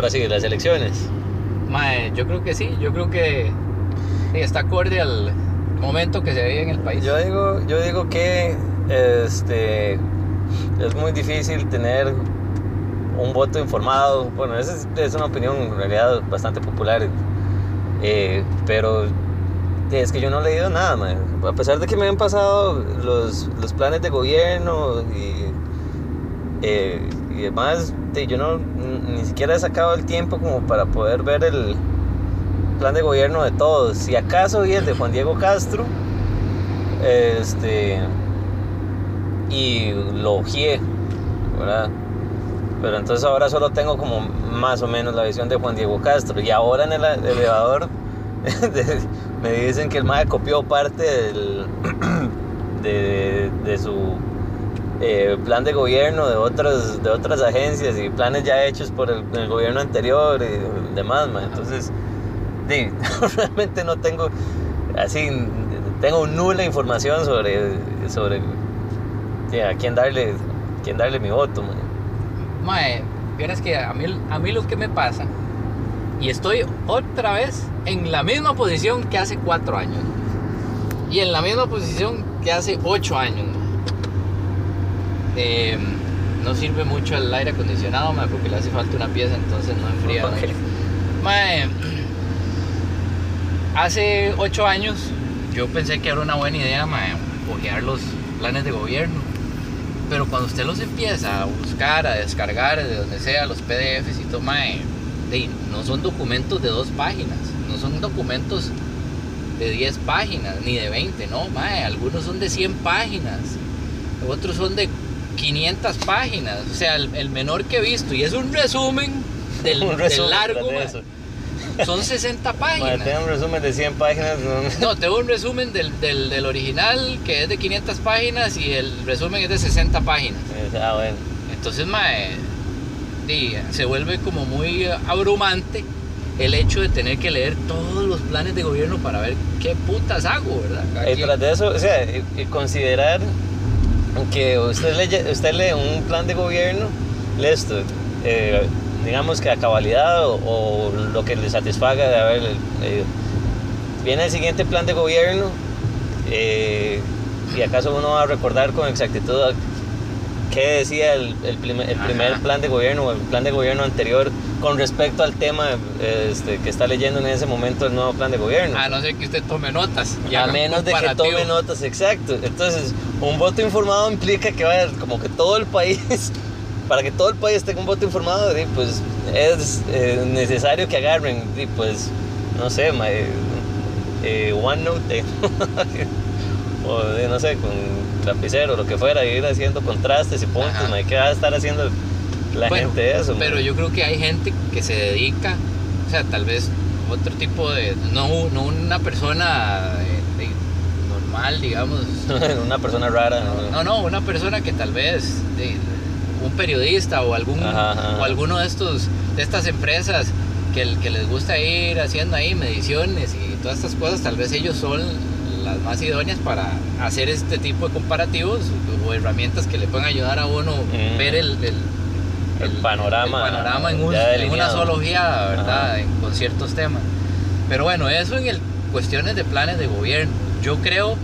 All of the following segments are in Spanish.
ahora sí, las elecciones. Mae, yo creo que sí, yo creo que está acorde al momento que se vive en el país. Yo digo, yo digo que este, es muy difícil tener un voto informado. Bueno, esa es, es una opinión en realidad bastante popular. eh, pero es que yo no he leído nada, a pesar de que me han pasado los, los planes de gobierno y, eh, y demás, de- yo no, ni siquiera he sacado el tiempo como para poder ver el plan de gobierno de todos. Si acaso vi el de Juan Diego Castro, este, y lo ojeé, ¿verdad? Pero entonces ahora solo tengo como más o menos la visión de Juan Diego Castro. Y ahora en el elevador me dicen que el MAE copió parte del, de, de su eh, plan de gobierno de otras, de otras agencias y planes ya hechos por el, gobierno anterior y demás. mae. Entonces, realmente no tengo así, tengo nula información sobre, sobre a quién darle, quién darle mi voto. mae. Mae, vieras que a mí, a mí lo que me pasa, y estoy otra vez en la misma posición que hace cuatro años, y en la misma posición que hace ocho años. Eh, no sirve mucho el aire acondicionado, porque le hace falta una pieza, entonces no enfría. Ok. mucho. Mae, hace ocho años yo pensé que era una buena idea, ojear los planes de gobierno. Pero cuando usted los empieza a buscar, a descargar de donde sea, los PDFs y todo, mae, de- no son documentos de dos páginas, no son documentos de 10 páginas, ni de 20, no, mae, algunos son de 100 páginas, otros son de 500 páginas, o sea, el, el menor que he visto, y es un resumen del, Un del resumen largo, de eso. son 60 Mae, páginas. tengo un resumen de 100 páginas. no- No, tengo un resumen del, del, del original que es de 500 páginas y el resumen es de 60 páginas. Ah, bueno. Entonces, mae, se vuelve como muy abrumante el hecho de tener que leer todos los planes de gobierno para ver qué putas hago, ¿verdad? Y tras de eso, o sea, y- y considerar que usted lee, usted lee un plan de gobierno, lee esto, eh, digamos que a cabalidad o, lo que le satisfaga de haber leído. Viene el siguiente plan de gobierno eh, y acaso uno va a recordar con exactitud qué decía el, el primer, el primer plan de gobierno o el plan de gobierno anterior con respecto al tema este, que está leyendo en ese momento el nuevo plan de gobierno. A no ser que usted tome notas. y A menos de que tome notas, exacto. Entonces, un voto informado implica que vaya como que todo el país, para que todo el país tenga un voto informado, pues es eh, necesario que agarren, pues, no sé, ma- eh, eh, OneNote, o de, no sé, con lapicero, lo que fuera, ir haciendo contrastes y puntos, Ajá. ¿qué va a estar haciendo la Bueno, gente eso? Pero yo creo que hay gente que se dedica, o sea, tal vez otro tipo de. No, no una persona eh, de- normal, digamos. Una persona rara. ¿no? No, no, una persona que tal vez. de- un periodista o algún Ajá, ajá. o alguno de estos de estas empresas que, que les gusta ir haciendo ahí mediciones y todas estas cosas tal vez ellos son las más idóneas para hacer este tipo de comparativos o herramientas que le pueden ayudar a uno Mm. ver el, el, El panorama el panorama en, un- en una ojeada, ¿verdad? Ajá. En- con ciertos temas. Pero bueno, eso en el, cuestiones de planes de gobierno. Yo creo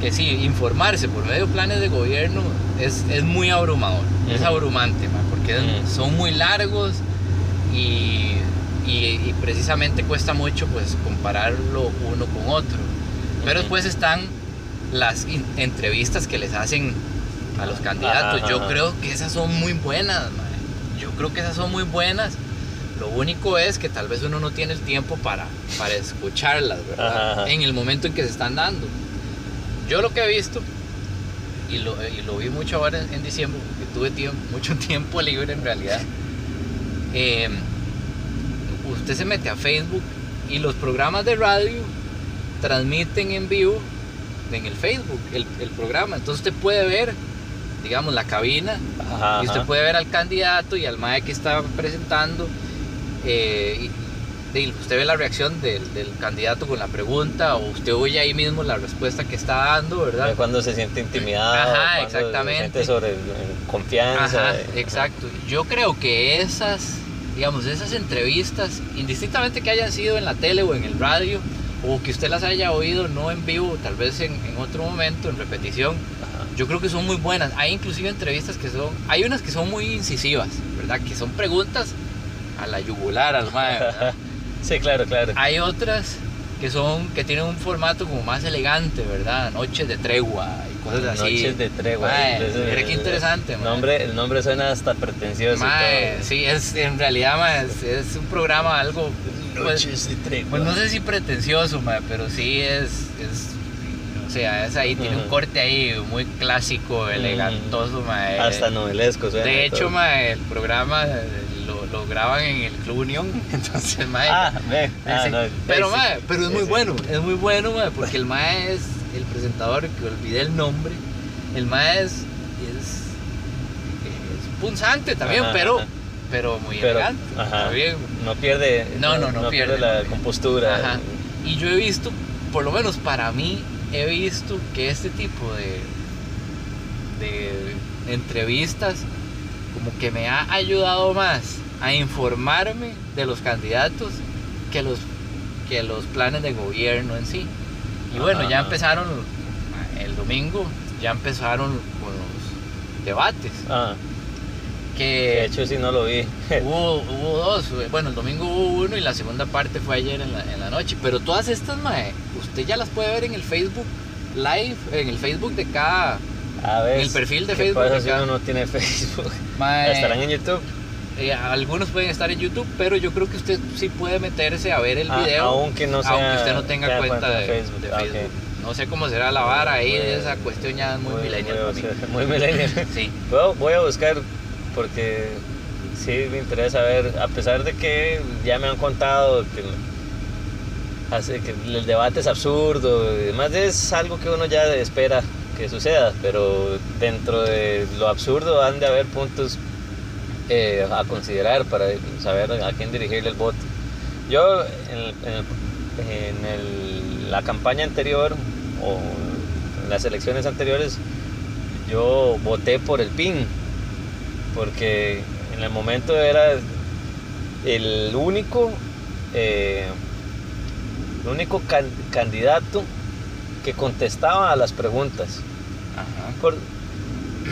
que sí, informarse por medio de planes de gobierno es, es muy abrumador, es abrumante, ma, porque Ujú. son muy largos y, y- y precisamente cuesta mucho pues compararlo uno con otro. Pero después están las entrevistas que les hacen a los candidatos. Ajá, Yo creo que esas son muy buenas. Yo creo que esas son muy buenas. Lo único es que tal vez uno no tiene el tiempo para, para escucharlas, ¿verdad? Ajá, ajá. En el momento en que se están dando. Yo lo que he visto, y lo, y lo vi mucho ahora en, en diciembre, porque tuve tiempo, mucho tiempo libre en realidad. eh, usted se mete a Facebook y los programas de radio transmiten en vivo en el Facebook el, el programa. Entonces usted puede ver, digamos, la cabina Ajá, y usted ajá. puede ver al candidato y al MAE que está presentando. eh, y, y usted ve la reacción del, del candidato con la pregunta o usted oye ahí mismo la respuesta que está dando, ¿verdad? Ve Cuando se siente intimidado, Ajá, exactamente. se siente sobre eh, confianza. Ajá, eh, exacto. Yo creo que esas digamos, esas entrevistas, indistintamente que hayan sido en la tele o en el radio, o que usted las haya oído no en vivo, tal vez en, en otro momento, en repetición, Ajá. yo creo que son muy buenas. Hay inclusive entrevistas que son, hay unas que son muy incisivas, ¿verdad? Que son preguntas a la yugular, al ¿verdad? Sí, claro, claro. Hay otras que son, que tienen un formato como más elegante, ¿verdad? Noches de tregua y cosas así. Noches de tregua. Mae, Ese- mira qué interesante, el nombre, el nombre suena hasta pretencioso. todo. sí, es, en realidad es, es un programa algo, pues, Noches de tregua. pues no sé si pretencioso, mae, pero sí es, es, o sea, es ahí, tiene un corte ahí muy clásico, elegantoso, mae. Hasta novelesco suena. De hecho, mae, el programa eh, lo, lo graban en el Club Unión, entonces, mae, Ah, ve. Ah, Sí, no, pero, sí, mae, pero es muy sí. bueno, es muy bueno, mae, porque el mae es el presentador, que olvidé el nombre, el mae es, es, es punzante también, Ajá, pero, ajá. Pero muy Pero, elegante, ajá. bien. No pierde. No, no, no pierde, la compostura. Ajá. Y yo he visto, por lo menos para mí, he visto que este tipo de, de entrevistas como que me ha ayudado más a informarme de los candidatos que los, que los planes de gobierno en sí. Y bueno, ya Ajá. empezaron, el domingo, ya empezaron con los debates. Ah, de Que hecho, sí, no lo vi. Hubo, hubo dos, bueno, el domingo hubo uno y la segunda parte fue ayer en la, en la noche. Pero todas estas, mae, usted ya las puede ver en el Facebook Live, en el Facebook de cada. A ver. el perfil de ¿qué Facebook pasa de si acá? uno no tiene Facebook? mae, ¿Estarán en YouTube? eh, algunos pueden estar en YouTube, pero yo creo que usted sí puede meterse a ver el Ah, video. aunque no sea- aunque usted no tenga cuenta, cuenta de, Facebook. de Ah, Facebook. ok. No sé cómo será la vara ahí, Muy- esa cuestión ya es muy, millennial para mí. Muy millennial. Sí. Voy a buscar porque sí me interesa ver, a pesar de que ya me han contado que, el debate es absurdo, y demás es algo que uno ya espera que suceda, pero dentro de lo absurdo han de haber puntos eh, a considerar para saber a quién dirigirle el voto. Yo en, la campaña anterior o en las elecciones anteriores yo voté por el PIN porque en el momento era el único eh, el único can- candidato que contestaba a las preguntas Ajá. por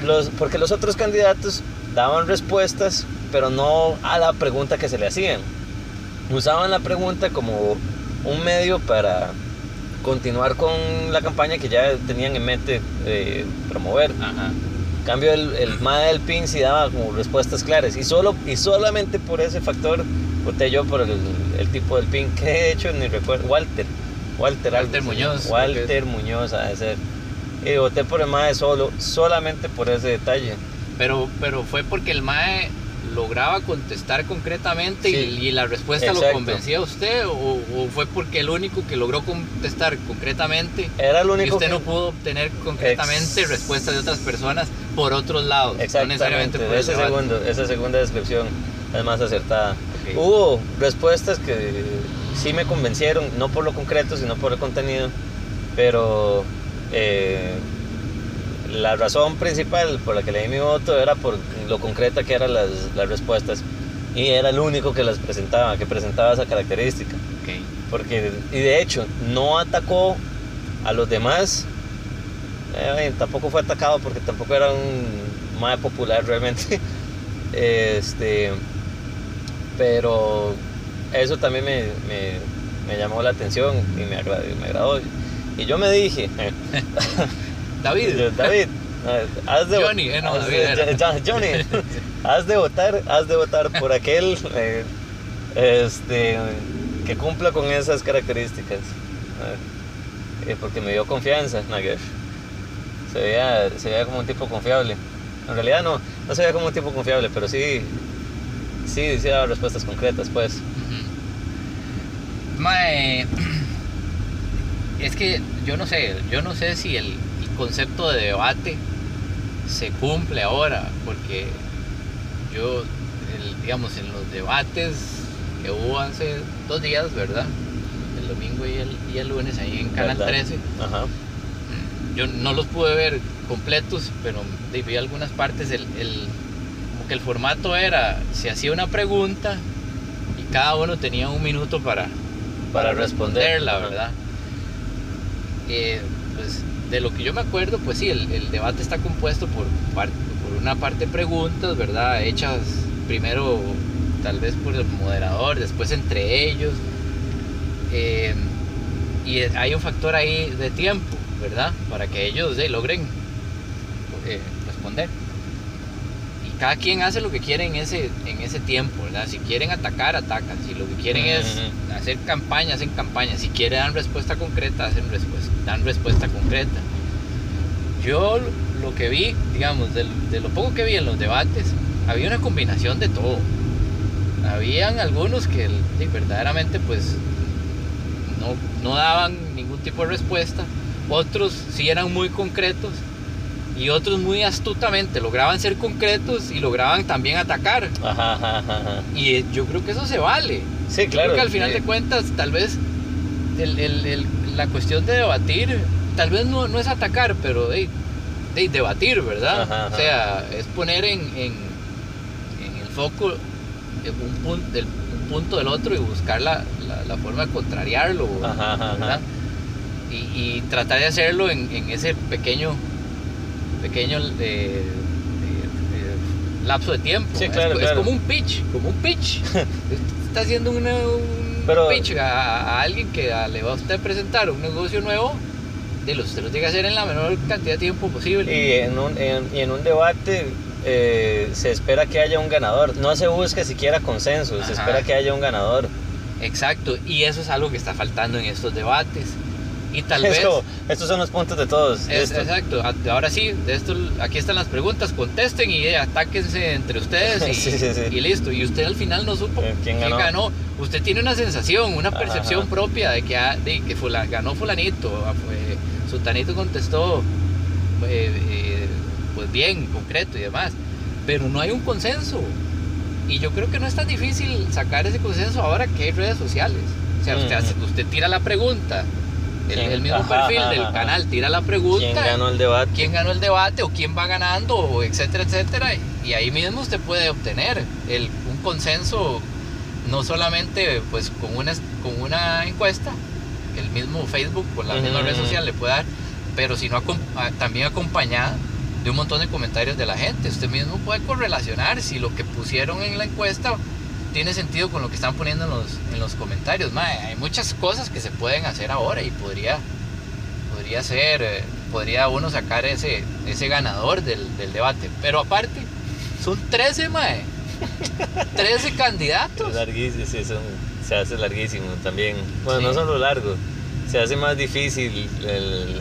los, porque los otros candidatos daban respuestas, pero no a la pregunta que se le hacían. Usaban la pregunta como un medio para continuar con la campaña que ya tenían en mente eh, promover. Ajá. En cambio, el, el MAE del PIN sí daba como respuestas claras. Y, solo, y solamente por ese factor voté yo por el, el tipo del PIN, que de hecho ni recuerdo. Walter. Walter, Walter. Muñoz, Walter Muñoz, a ser. Y voté por el MAE solo, solamente por ese detalle. Pero, pero fue porque el MAE lograba contestar concretamente y- Sí. y, la respuesta lo convencía a usted o, o fue porque el único que logró contestar concretamente Era el y único usted que- no pudo obtener concretamente Ex- respuestas de otras personas por otros lados, no necesariamente por ese segundo, esa segunda descripción es más acertada. Hubo respuestas que sí me convencieron, no por lo concreto, sino por el contenido, pero eh, la razón principal por la que le di mi voto era por lo concreta que eran las, las respuestas y era el único que las presentaba, que presentaba esa característica. Porque, y de hecho, no atacó a los demás. Eh, tampoco fue atacado porque tampoco era un más popular realmente. Este, pero eso también me, me- me llamó la atención y me, agra- me agradó. Y yo me dije, eh, David, David, eh, has de, Johnny, eh, no, has David ya- Johnny, has de votar, has de votar por aquel eh, este, que cumpla con esas características. Eh, porque me dio confianza, Nagesh. Se veía, se veía como un tipo confiable. En realidad no, no se veía como un tipo confiable, pero sí, sí, sí daba respuestas concretas, pues. Mae, es que yo no sé, yo no sé si el concepto de debate se cumple ahora, porque yo, el- digamos, en los debates que hubo hace dos días, ¿verdad? El domingo y el, y el lunes ahí en Canal ¿Verdad? 13. Ajá. Yo no los pude ver completos, pero vi algunas partes. El, el- como que el formato era: se hacía una pregunta cada uno tenía un minuto para, Para responder. responderla. ¿verdad? Eh, pues de lo que yo me acuerdo, pues sí, el, debate está compuesto por, una parte preguntas, ¿verdad? Hechas primero tal vez por el moderador, después entre ellos. Eh, y hay un factor ahí de tiempo, ¿verdad? Para que ellos logren eh, responder. Cada quien hace lo que quiere en ese, en ese tiempo, ¿verdad? Si quieren atacar, atacan. Si lo que quieren es hacer campaña, hacen campaña. Si quieren dar respuesta concreta, hacen respuesta, dan respuesta concreta. Yo lo- que vi, digamos, de, lo poco que vi en los debates, había una combinación de todo. Habían algunos que sí, verdaderamente pues no, no daban ningún tipo de respuesta. Otros sí eran muy concretos y otros muy astutamente lograban ser concretos y lograban también atacar. Ajá, ajá, ajá, ajá. Y eh, yo creo que eso se vale. Sí, claro. creo que al final sí. de cuentas, tal vez el- el- el- la cuestión de debatir, tal vez no, no es atacar, pero de, de debatir, ¿verdad? O sea, es poner en, en, en el foco un, punto del, un punto del otro y buscar la, la- la forma de contrariarlo, ¿verdad? y tratar de hacerlo en, en ese pequeño, pequeño lapso de tiempo. Sí, Es- claro, es, claro. como un pitch, como un pitch. Está haciendo una- un Pero- pitch a, a alguien que a- le va a usted presentar un negocio nuevo. De los, usted lo tiene que hacer en la menor cantidad de tiempo posible. Y en un, en, y en un debate eh, se espera que haya un ganador. No se busca siquiera consenso, se Ajá. espera que haya un ganador. Exacto, y eso es algo que está faltando en estos debates. Y tal Es vez... como, estos son los puntos de todos. Es- exacto, ahora sí, de esto, aquí están las preguntas, contesten y eh, atáquense entre ustedes y, Sí, sí, sí. y listo. Y usted al final no supo Eh, ¿quién ganó? Usted tiene una sensación, una Ajá, percepción ajá. propia de que, ah, de que fula- ganó fulanito, ah, fue- sultanito contestó eh, eh, pues bien, concreto y demás. Pero no hay un consenso. Y yo creo que no es tan difícil sacar ese consenso ahora que hay redes sociales. O sea, usted, hace- usted tira la pregunta, el, mismo Ajá, perfil ajá, del ajá. canal tira la pregunta. ¿Quién ganó el debate? quién ganó el debate o quién va ganando, etcétera, etcétera. Y ahí mismo usted puede obtener el, un consenso, no solamente pues con una, con una encuesta, el mismo Facebook o la misma red social le puede dar, pero sino acom- también acompañada de un montón de comentarios de la gente. Usted mismo puede correlacionar si lo que pusieron en la encuesta tiene sentido con lo que están poniendo en los, en los comentarios. Mae, hay muchas cosas que se pueden hacer ahora y podría, podría ser, eh, podría uno sacar ese, ese ganador del, del debate. Pero aparte, son 13, mae. 13 candidatos. Es larguísimo, sí, son- se hace larguísimo también. Bueno, Sí. no solo largo, se hace más difícil el,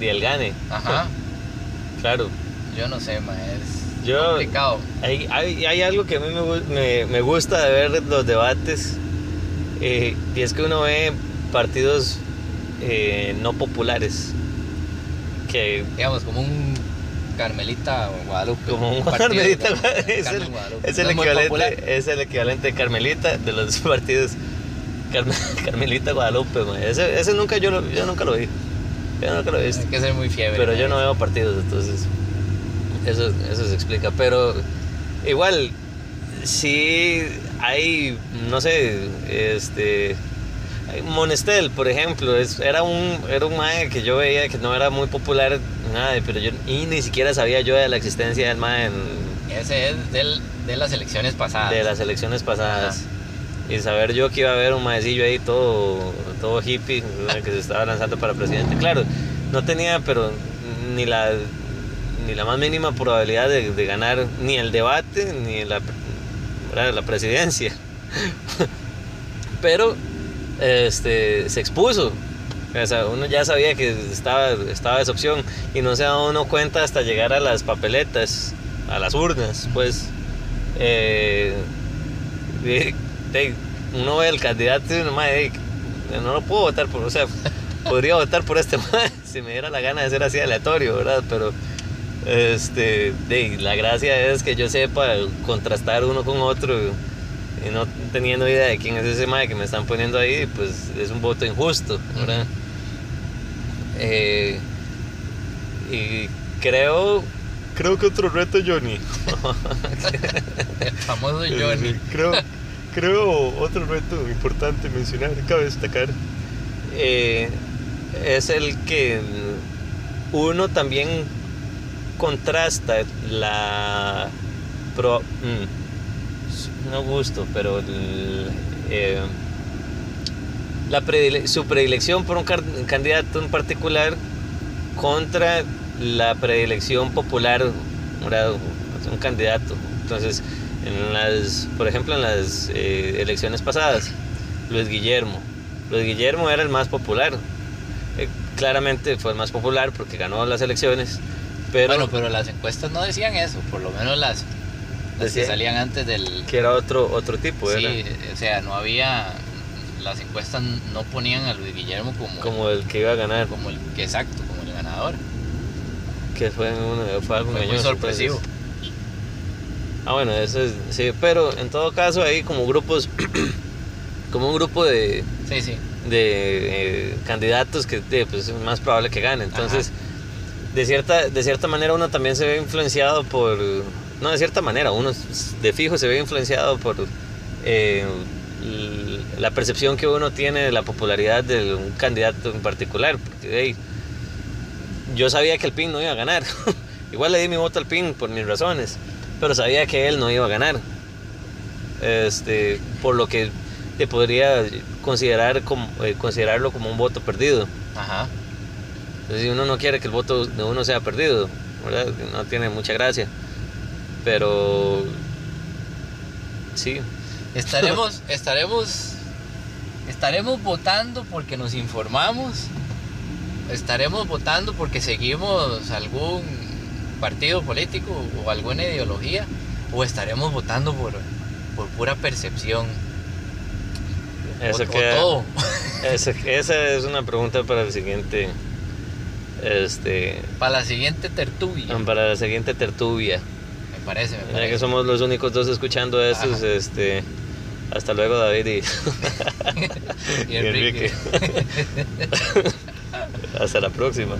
el, gane. Ajá. Claro. Yo no sé, mae. Es Yo- complicado. Hay, hay, hay algo que a mí me, me, me gusta de ver los debates eh, y es que uno ve partidos eh, no populares que Digamos, como un Carmelita o Guadalupe. como un Carmelita Car- es el, Guadalupe. es el No equivalente es el equivalente de Carmelita de los partidos Carme- Carmelita Guadalupe ese, ese nunca yo, lo- yo nunca lo vi yo nunca lo he visto Hay que ser muy fiebre. pero yo no veo partidos, entonces eso, eso se explica. Pero igual, sí hay, no sé, este, Monestel, por ejemplo, es, era un era un mae que yo veía que no era muy popular, nada, pero yo y ni siquiera sabía yo de la existencia del mae en- Ese es del, de las elecciones pasadas. de las elecciones pasadas. Y saber yo que iba a haber un maecillo ahí todo, todo hippie que se estaba lanzando para presidente. Claro, no tenía, pero ni la, ni la más mínima probabilidad de, ganar ni el debate ni la, la presidencia. pero este, se expuso. O sea, uno ya sabía que estaba, estaba esa opción y no se da uno cuenta hasta llegar a las papeletas, a las urnas, pues. Eh, uno ve el candidato y uno, "Mae, no lo puedo votar por, o sea, podría votar por este si me diera la gana de ser así aleatorio, ¿verdad? Pero este, de, la gracia es que yo sepa contrastar uno con otro y no teniendo idea de quién es ese mae que me están poniendo ahí, pues es un voto injusto, ¿verdad? Eh, y creo, creo que otro reto, Johnny. El famoso Johnny. Creo, creo otro reto importante mencionar, cabe destacar, eh, es el que uno también contrasta la pro, mm, no gusto, pero eh, la su predilección por un candidato en particular contra la predilección popular, un candidato. Entonces, en las, por ejemplo, en las eh, elecciones pasadas, Luis Guillermo. Luis Guillermo era el más popular. Eh, claramente fue el más popular porque ganó las elecciones. Pero, bueno, pero las encuestas no decían eso, por lo menos las, que salían antes del... Que era otro, otro tipo, Sí, o sea, no había las encuestas no ponían a Luis Guillermo como como el que iba a ganar. como el que exacto como el ganador. Que fue, fue algo muy sorpresivo. ah bueno eso es sí pero en todo caso hay como grupos como un grupo de sí, sí. de eh, candidatos que pues, es más probable que gane entonces de cierta de cierta manera uno también se ve influenciado por no de cierta manera uno de fijo se ve influenciado por eh, la percepción que uno tiene de la popularidad de un candidato en particular. Porque yo sabía que el PIN no iba a ganar. Igual le di mi voto al PIN por mis razones, pero sabía que él no iba a ganar. Este, por lo que te podría considerar como, eh, considerarlo como un voto perdido. Ajá. Entonces, si uno no quiere que el voto de uno sea perdido, no tiene mucha gracia. Pero sí, Estaremos, estaremos, estaremos votando porque nos informamos. Estaremos votando porque seguimos algún partido político o alguna ideología. O estaremos votando por, por pura percepción. Eso o, esa es una pregunta para el siguiente. Este, para la siguiente tertulia. Para la siguiente tertulia. Me parece, me parece. Ya que somos los únicos dos escuchando estos, este hasta luego, David y, y Enrique. Hasta la próxima.